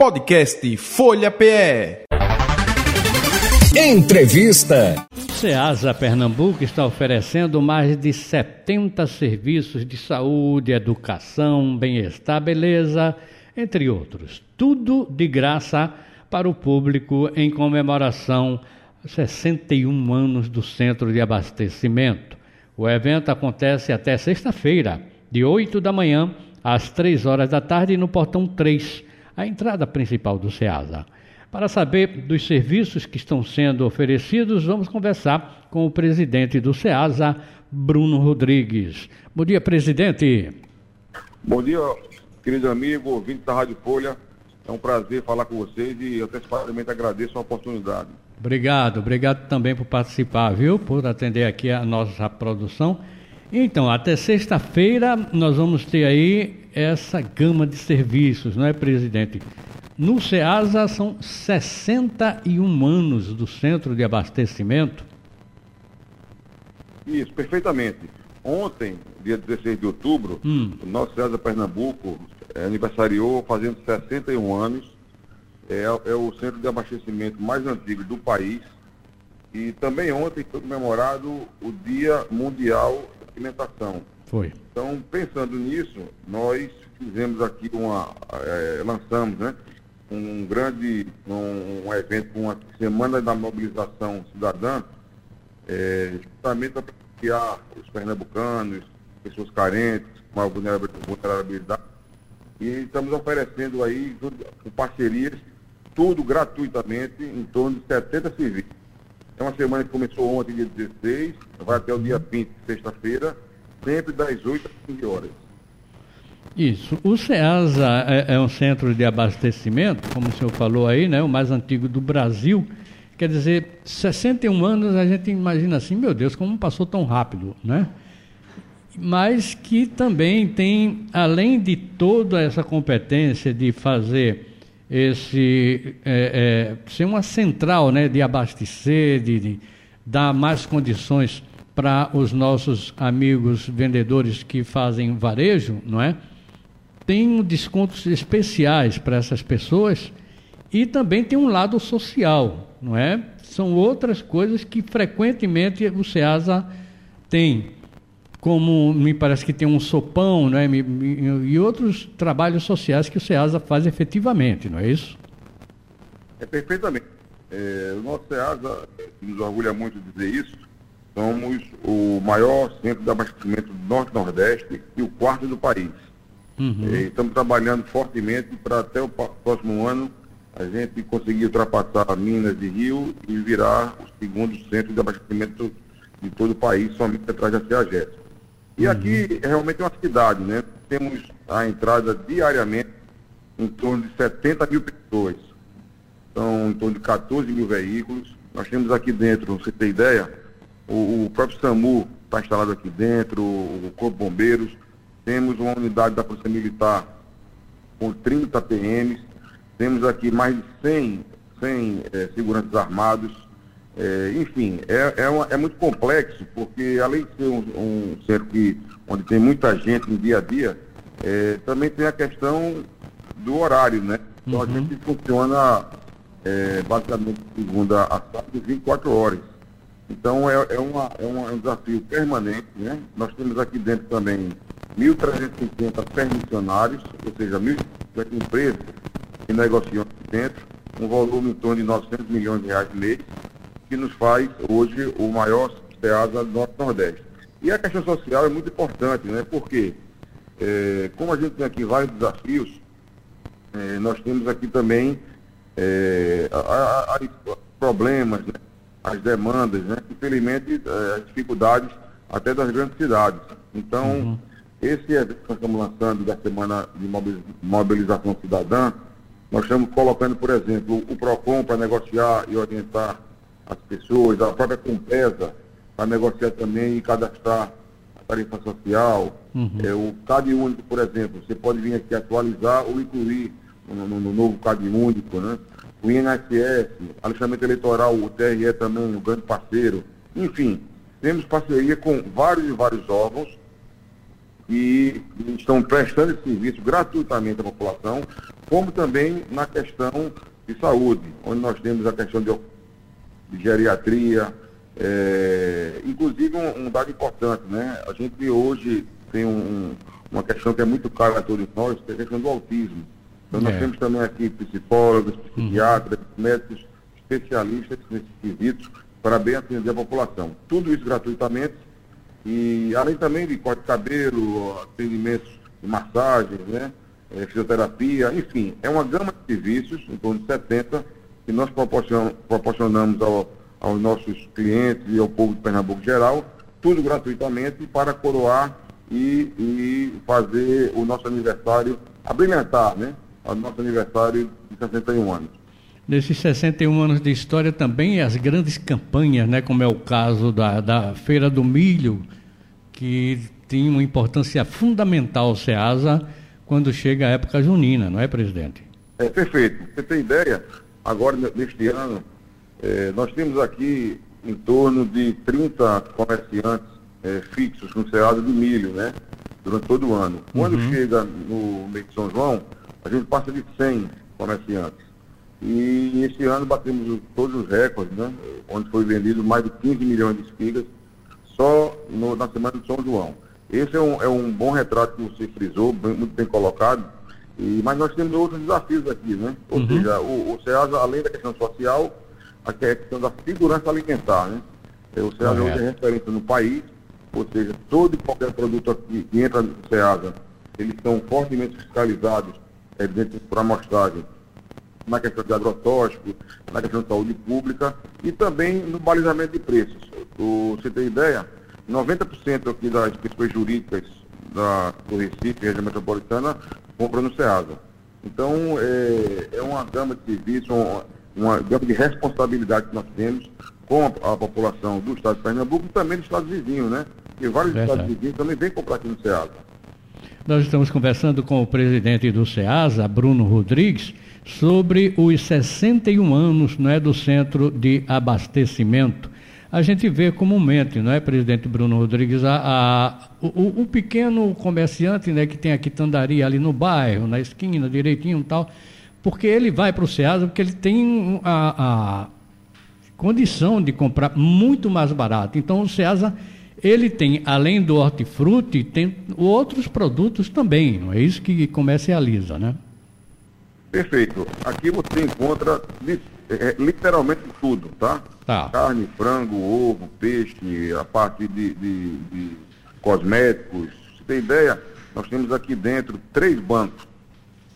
Podcast Folha PE. Entrevista. O SEASA Pernambuco está oferecendo mais de 70 serviços de saúde, educação, bem-estar, beleza, entre outros. Tudo de graça para o público em comemoração a 61 anos do Centro de Abastecimento. O evento acontece até sexta-feira, de 8 da manhã às 3 horas da tarde, no portão 3 a entrada principal do SEASA. Para saber dos serviços que estão sendo oferecidos, vamos conversar com o presidente do SEASA, Bruno Rodrigues. Bom dia, presidente. Bom dia, querido amigo, ouvinte da Rádio Folha. É um prazer falar com vocês e antecipadamente agradeço a oportunidade. Obrigado, obrigado também por participar, viu? Por atender aqui a nossa produção. Então, até sexta-feira nós vamos ter aí essa gama de serviços, não é, presidente? No SEASA são 61 anos do centro de abastecimento. Isso, perfeitamente. Ontem, dia 16 de outubro, hum. o nosso SEASA Pernambuco é, aniversariou fazendo 61 anos. É, é o centro de abastecimento mais antigo do país. E também ontem foi comemorado o Dia Mundial Alimentação. Foi. Então, pensando nisso, nós fizemos aqui uma, é, lançamos, né, um grande, um, um evento com a Semana da Mobilização Cidadã, é, justamente para criar os pernambucanos, pessoas carentes, com uma vulnerabilidade, e estamos oferecendo aí, com parcerias, tudo gratuitamente, em torno de 70 serviços. É uma semana que começou ontem, dia 16, vai até o dia 20, sexta-feira, sempre das 8 às 15 horas. Isso. O SEASA é, é, um centro de abastecimento, como o senhor falou aí, né, o mais antigo do Brasil. Quer dizer, 61 anos a gente imagina assim, meu Deus, como passou tão rápido, né? Mas que também tem, além de toda essa competência de fazer esse é, é, ser uma central né, de abastecer, de, de dar mais condições para os nossos amigos vendedores que fazem varejo, não é? Tem descontos especiais para essas pessoas e também tem um lado social, não é? São outras coisas que frequentemente o SEASA tem, como me parece que tem um sopão, não é? E outros trabalhos sociais que o SEASA faz efetivamente, não é isso? É perfeitamente. É, o nosso SEASA nos orgulha muito de dizer isso Somos o maior centro de abastecimento do Norte-Nordeste e o quarto do país. Uhum. estamos trabalhando fortemente para até o próximo ano a gente conseguir ultrapassar Minas e Rio e virar o segundo centro de abastecimento de todo o país, somente atrás da CEAGES. E uhum. aqui é realmente uma cidade, né? Temos a entrada diariamente em torno de 70 mil pessoas. São em torno de 14 mil veículos. Nós temos aqui dentro, você ter ideia, o, o próprio SAMU está instalado aqui dentro, o, Corpo Bombeiros, temos uma unidade da Polícia Militar com 30 PMs, temos aqui mais de 100, 100 é, seguranças armados, é, enfim, é, é, uma, é, muito complexo, porque além de ser um, um centro que, onde tem muita gente no dia a dia, é, também tem a questão do horário, né? Então uhum. a gente funciona é, basicamente segunda a sábado 24 horas. Então é, é, uma, é, uma, é um desafio permanente. Né? Nós temos aqui dentro também 1.350 permissionários, ou seja, 1.050 empresas que negociam aqui dentro, um volume em torno de 900 milhões de reais de mês, que nos faz hoje o maior SEASA do Norte-Nordeste. E a questão social é muito importante, né? porque é, como a gente tem aqui vários desafios, é, nós temos aqui também é, a, a, a problemas, né? as demandas, né? infelizmente eh, as dificuldades até das grandes cidades. Então, uhum. esse evento que nós estamos lançando da Semana de Mobilização Cidadã, nós estamos colocando, por exemplo, o PROCON para negociar e orientar as pessoas, a própria Compesa para negociar também e cadastrar a tarifa social. Uhum. É, o CAD único, por exemplo, você pode vir aqui atualizar ou incluir no, no, no novo CAD único, né? o INSS, alistamento eleitoral, o TRE também, um grande parceiro. Enfim, temos parceria com vários e vários órgãos que estão prestando esse serviço gratuitamente à população, como também na questão de saúde, onde nós temos a questão de geriatria, é, inclusive um, um, dado importante, né? A gente hoje tem um, uma questão que é muito cara a todos nós, que é a questão do autismo. Então nós é. temos também aqui psicólogos, psiquiatras, uhum. médicos, especialistas nesses quesitos para bem atender a população. Tudo isso gratuitamente e além também de corte de cabelo, atendimentos de massagens, né? É, fisioterapia, enfim, é uma gama de serviços, em torno de 70, que nós proporcionamos, proporcionamos ao, aos nossos clientes e ao povo de Pernambuco geral, tudo gratuitamente para coroar e, e fazer o nosso aniversário, abrilhantar, né? O nosso aniversário de 61 anos. Nesses 61 anos de história também as grandes campanhas, né, como é o caso da, da Feira do Milho, que tem uma importância fundamental, SEASA, quando chega a época junina, não é, presidente? É perfeito. Você tem ideia, agora neste ano, é, nós temos aqui em torno de 30 comerciantes é, fixos com SEASA de milho, né? Durante todo o ano. Quando uhum. chega no mês de São João, a gente passa de 100 comerciantes. E esse ano batemos todos os recordes, né? Onde foi vendido mais de 15 milhões de espigas só no, na semana de São João. Esse é um, é um bom retrato que você frisou, bem, muito bem colocado. E, mas nós temos outros desafios aqui, né? Ou uhum. seja, o, o SEASA, além da questão social, é a questão da segurança alimentar, né? É, o SEASA hoje é referência no país, ou seja, todo e qualquer produto aqui que entra no SEASA, eles são fortemente fiscalizados é, dentro por amostragem na questão de agrotóxico, na questão de saúde pública e também no balizamento de preços. O, você tem ideia? 90% aqui das pessoas jurídicas da, do Recife, região metropolitana, compram no SEASA. Então, é, é uma gama de serviços, uma, uma gama de responsabilidade que nós temos com a, a, população do estado de Pernambuco e também do estado vizinho, né? E vários é estados vizinhos também vêm comprar aqui no SEASA. Nós estamos conversando com o presidente do SEASA, Bruno Rodrigues, sobre os 61 anos não é, do Centro de Abastecimento. A gente vê comumente, não é, presidente Bruno Rodrigues, a, a o, o, pequeno comerciante né, que tem a quitandaria ali no bairro, na esquina, direitinho e tal, porque ele vai para o SEASA porque ele tem a, a condição de comprar muito mais barato. Então o SEASA ele tem, além do hortifruti, tem outros produtos também, não é isso que comercializa, né? Perfeito. Aqui você encontra é, literalmente tudo, tá? tá? Carne, frango, ovo, peixe, a parte de, de, de cosméticos. Você tem ideia? Nós temos aqui dentro três bancos.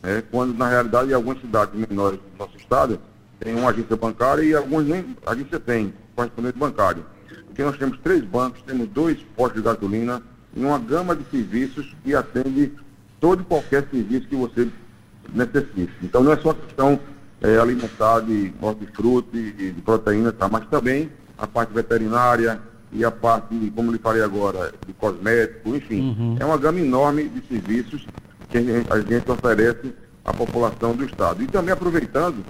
É, quando na realidade em algumas cidades menores do nosso estado tem uma agência bancária e algumas nem agência tem, correspondente bancário. Aqui nós temos três bancos, temos dois postos de gasolina e uma gama de serviços que atende todo e qualquer serviço que você necessite. Então não é só questão é, alimentar de hortifruti e de proteína, tá? mas também a parte veterinária e a parte, como lhe falei agora, de cosmético, enfim. Uhum. É uma gama enorme de serviços que a gente oferece à população do Estado. E também aproveitando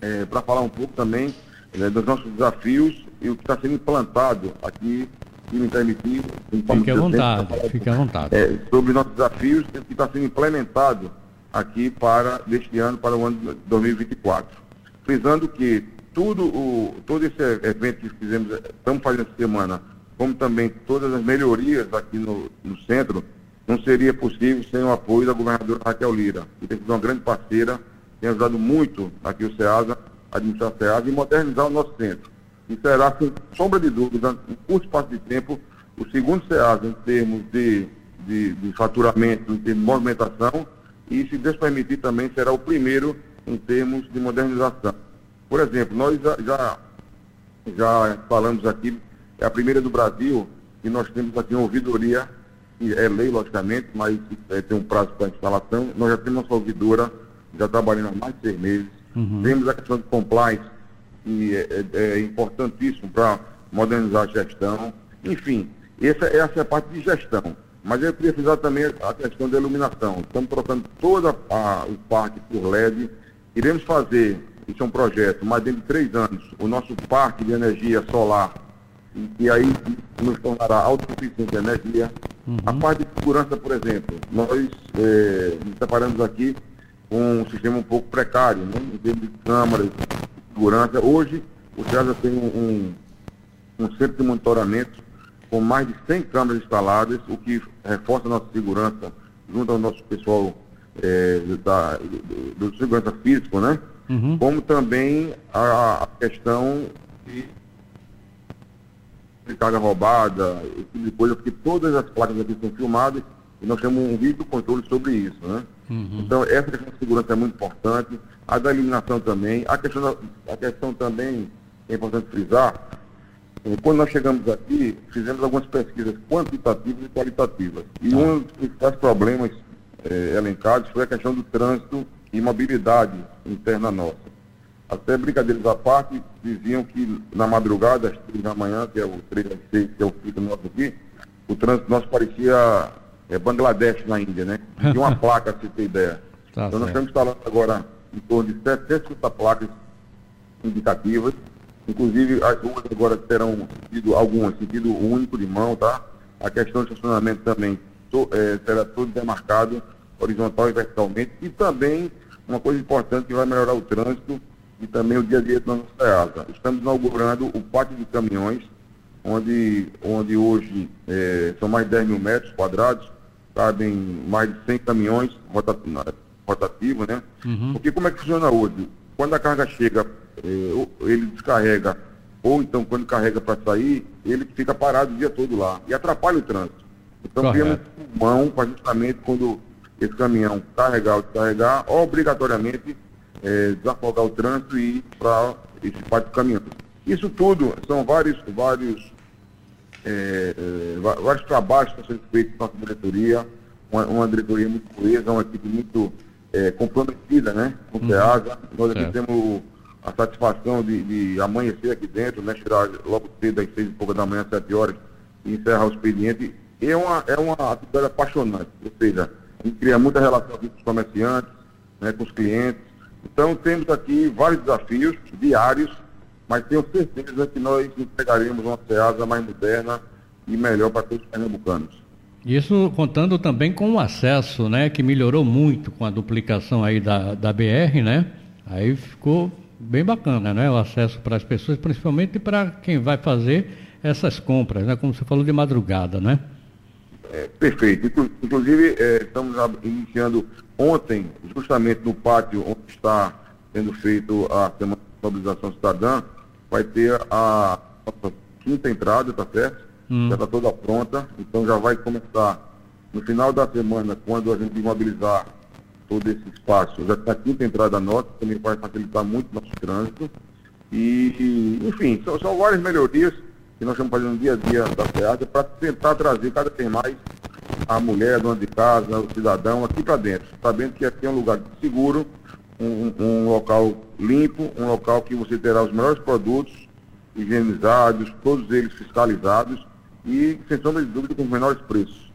é, para falar um pouco também é, dos nossos desafios e o que está sendo implantado aqui e me permitir. Fique à vontade, fique à vontade. É, sobre nossos desafios, o que está sendo implementado aqui para deste ano, para o ano de 2024. Frisando que tudo o, todo esse evento que fizemos, estamos fazendo essa semana, como também todas as melhorias aqui no, no centro, não seria possível sem o apoio da governadora Raquel Lira, que tem sido uma grande parceira, tem ajudado muito aqui o SEASA, a administrar o SEASA e modernizar o nosso centro. E será, sem sombra de dúvida, em curto espaço de tempo, o segundo SEASA em termos de, de, de faturamento, em termos de movimentação, e, se Deus permitir, também será o primeiro em termos de modernização. Por exemplo, nós já, já falamos aqui, é a primeira do Brasil, e nós temos aqui uma ouvidoria, que é lei, logicamente, mas é, tem um prazo para instalação. Nós já temos nossa ouvidora, já trabalhando há mais de seis meses. Uhum. Temos a questão de compliance, que é, é, é importantíssimo para modernizar a gestão. Enfim, essa, essa é a parte de gestão. Mas eu queria frisar também a questão da iluminação. Estamos trocando todo o parque por LED. Iremos fazer, isso é um projeto, mas dentro de três anos, o nosso parque de energia solar e, e aí nos tornará autossuficiente energia. Uhum. A parte de segurança, por exemplo, nós é, nos separamos aqui com um sistema um pouco precário, né? em termos de câmaras, de segurança. Hoje, o CESA tem um, um, um centro de monitoramento com mais de 100 câmeras instaladas, o que reforça a nossa segurança junto ao nosso pessoal é, da, do, do, segurança físico, né? Uhum. Como também a, a questão de, carga roubada, esse tipo de coisa, porque todas as placas aqui são filmadas e nós temos um vídeo controle sobre isso, né? Uhum. Então, essa questão de segurança é muito importante, a da iluminação também, a questão, da, a questão também, é importante frisar, quando nós chegamos aqui, fizemos algumas pesquisas quantitativas e qualitativas. E ah. um dos principais problemas é, elencados foi a questão do trânsito e mobilidade interna nossa. Até brincadeiras à parte, diziam que na madrugada, às três da manhã, que é o 3 às 6, que é o pico nosso aqui, o trânsito nosso parecia é, Bangladesh na Índia, né? Tinha uma placa, se ter ideia. Tá então certo. nós estamos instalando agora em torno de 750 placas indicativas. Inclusive, as ruas agora terão sentido algumas, sentido único de mão, tá? A questão de estacionamento também to, é, será todo demarcado horizontal e verticalmente. E também, uma coisa importante que vai melhorar o trânsito e também o dia a dia da nossa EASA. Estamos inaugurando o pátio de caminhões, onde, onde hoje é, são mais de 10 mil metros quadrados, cabem mais de 100 caminhões rotativos, né? Uhum. Porque como é que funciona hoje? Quando a carga chega, ele descarrega, ou então quando carrega para sair, ele fica parado o dia todo lá e atrapalha o trânsito. Então temos um mão para justamente quando esse caminhão carregar ou descarregar, obrigatoriamente eh, desafogar o trânsito e ir para esse pátio de caminhão. Isso tudo são vários, vários é, é, vários trabalhos que estão sendo feitos com a diretoria, uma, uma, diretoria muito coesa, uma equipe muito é, comprometida né, com o. Uhum. Nós aqui temos a satisfação de, de, amanhecer aqui dentro, né, chegar logo cedo às seis e pouca da manhã, sete horas, e encerrar o expediente. E é uma, é uma atividade apaixonante, ou seja, a gente cria muita relação aqui com os comerciantes, né, com os clientes. Então temos aqui vários desafios diários mas tenho certeza que nós entregaremos uma SEASA mais moderna e melhor para todos os pernambucanos. Isso contando também com o acesso, né, que melhorou muito com a duplicação aí da, da BR, né? Aí ficou bem bacana, né, o acesso para as pessoas, principalmente para quem vai fazer essas compras, né, como você falou de madrugada, né? É, perfeito. Inclusive, é, estamos iniciando ontem, justamente no pátio onde está sendo feito a Semana de Mobilização Cidadã, vai ter a nossa quinta entrada, tá certo? Hum. Já está toda pronta, então já vai começar no final da semana, quando a gente mobilizar todo esse espaço, já está a quinta entrada nossa, também vai facilitar muito nosso trânsito. E, enfim, são, são várias melhorias que nós estamos fazendo dia a dia da SEAD para tentar trazer cada vez mais a mulher, a dona de casa, o cidadão aqui para dentro, sabendo que aqui é um lugar seguro, um, um, local limpo, um local que você terá os melhores produtos higienizados, todos eles fiscalizados e, sem sombra de dúvida, com os menores preços.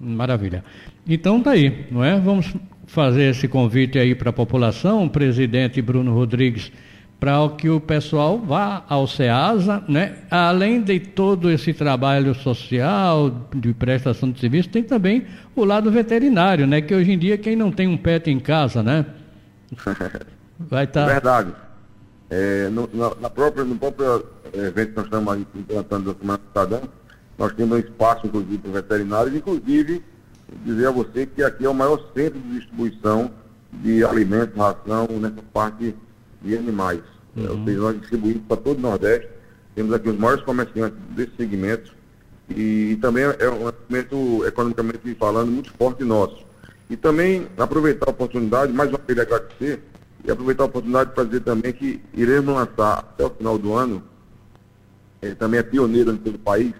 Maravilha. Então tá aí, não é? Vamos fazer esse convite aí para a população, o presidente Bruno Rodrigues, para que o pessoal vá ao SEASA, né? Além de todo esse trabalho social, de prestação de serviço, tem também o lado veterinário, né? Que hoje em dia quem não tem um pet em casa, né? Vai estar. Tá... Verdade. É, no, na, na, própria, no próprio é, evento que nós estamos implantando da Semana Cidadã, nós temos um espaço, inclusive, para veterinários, inclusive dizer a você que aqui é o maior centro de distribuição de alimentos, ração, nessa parte de animais. Uhum. É, ou seja, nós distribuímos para todo o Nordeste, temos aqui os maiores comerciantes desse segmento e, e também é um segmento, economicamente falando, muito forte nosso. E também aproveitar a oportunidade, mais uma vez agradecer, e aproveitar a oportunidade para dizer também que iremos lançar até o final do ano, é, também é pioneiro em todo o país,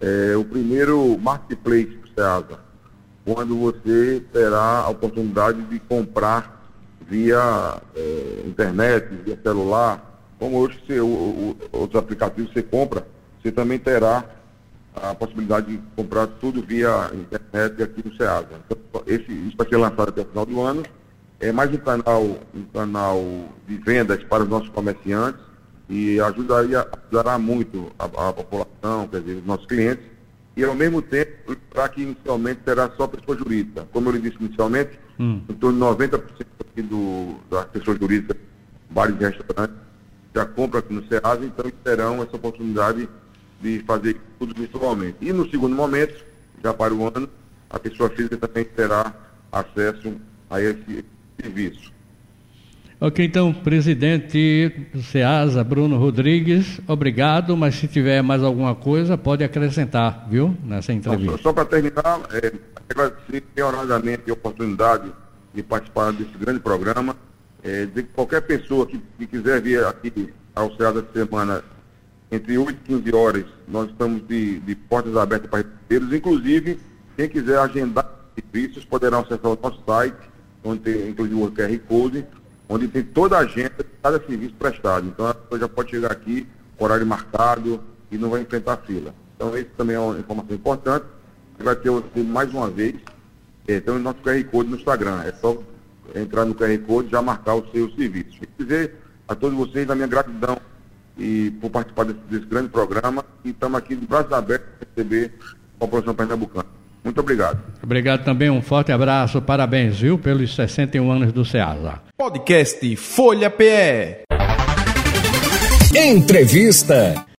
é, o primeiro marketplace do SEASA, quando você terá a oportunidade de comprar via é, internet, via celular, como hoje você, o, o, outros aplicativos você compra, você também terá a possibilidade de comprar tudo via internet aqui no SEASA. Então, esse, isso vai ser lançado até o final do ano. É mais um canal, um canal de vendas para os nossos comerciantes e ajudaria, ajudará muito a, a população, quer dizer, os nossos clientes, e ao mesmo tempo, para que inicialmente será só pessoa jurídica. Como eu lhe disse inicialmente, hum. em torno de 90% aqui do, das pessoas jurídicas, bares e restaurantes, já compram aqui no SEASA, então terão essa oportunidade de fazer tudo virtualmente. E no segundo momento, já para o ano, a pessoa física também terá acesso a esse serviço. Ok, então, presidente do SEASA, Bruno Rodrigues, obrigado, mas se tiver mais alguma coisa, pode acrescentar, viu, nessa entrevista. Só, só para terminar, é, agradecer prioradamente a oportunidade de participar desse grande programa, é, de qualquer pessoa que, que quiser vir aqui ao SEASA essa semana, entre 8 e 15 horas, nós estamos de, de portas abertas para receber inclusive, quem quiser agendar serviços, poderá acessar o nosso site, onde tem inclusive o QR Code, onde tem toda a agenda de cada serviço prestado. Então a pessoa já pode chegar aqui, horário marcado, e não vai enfrentar fila. Então isso também é uma informação importante. Você vai ter mais uma vez, tem o nosso QR Code no Instagram. É só entrar no QR Code e já marcar o seu serviço. Quer dizer a todos vocês a minha gratidão e por participar desse, desse grande programa. E estamos aqui de braços abertos para receber a população pernambucana. Muito obrigado. Obrigado também, um forte abraço, parabéns, viu, pelos 61 anos do SEASA. Podcast Folha PE. Entrevista.